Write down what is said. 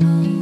Oh.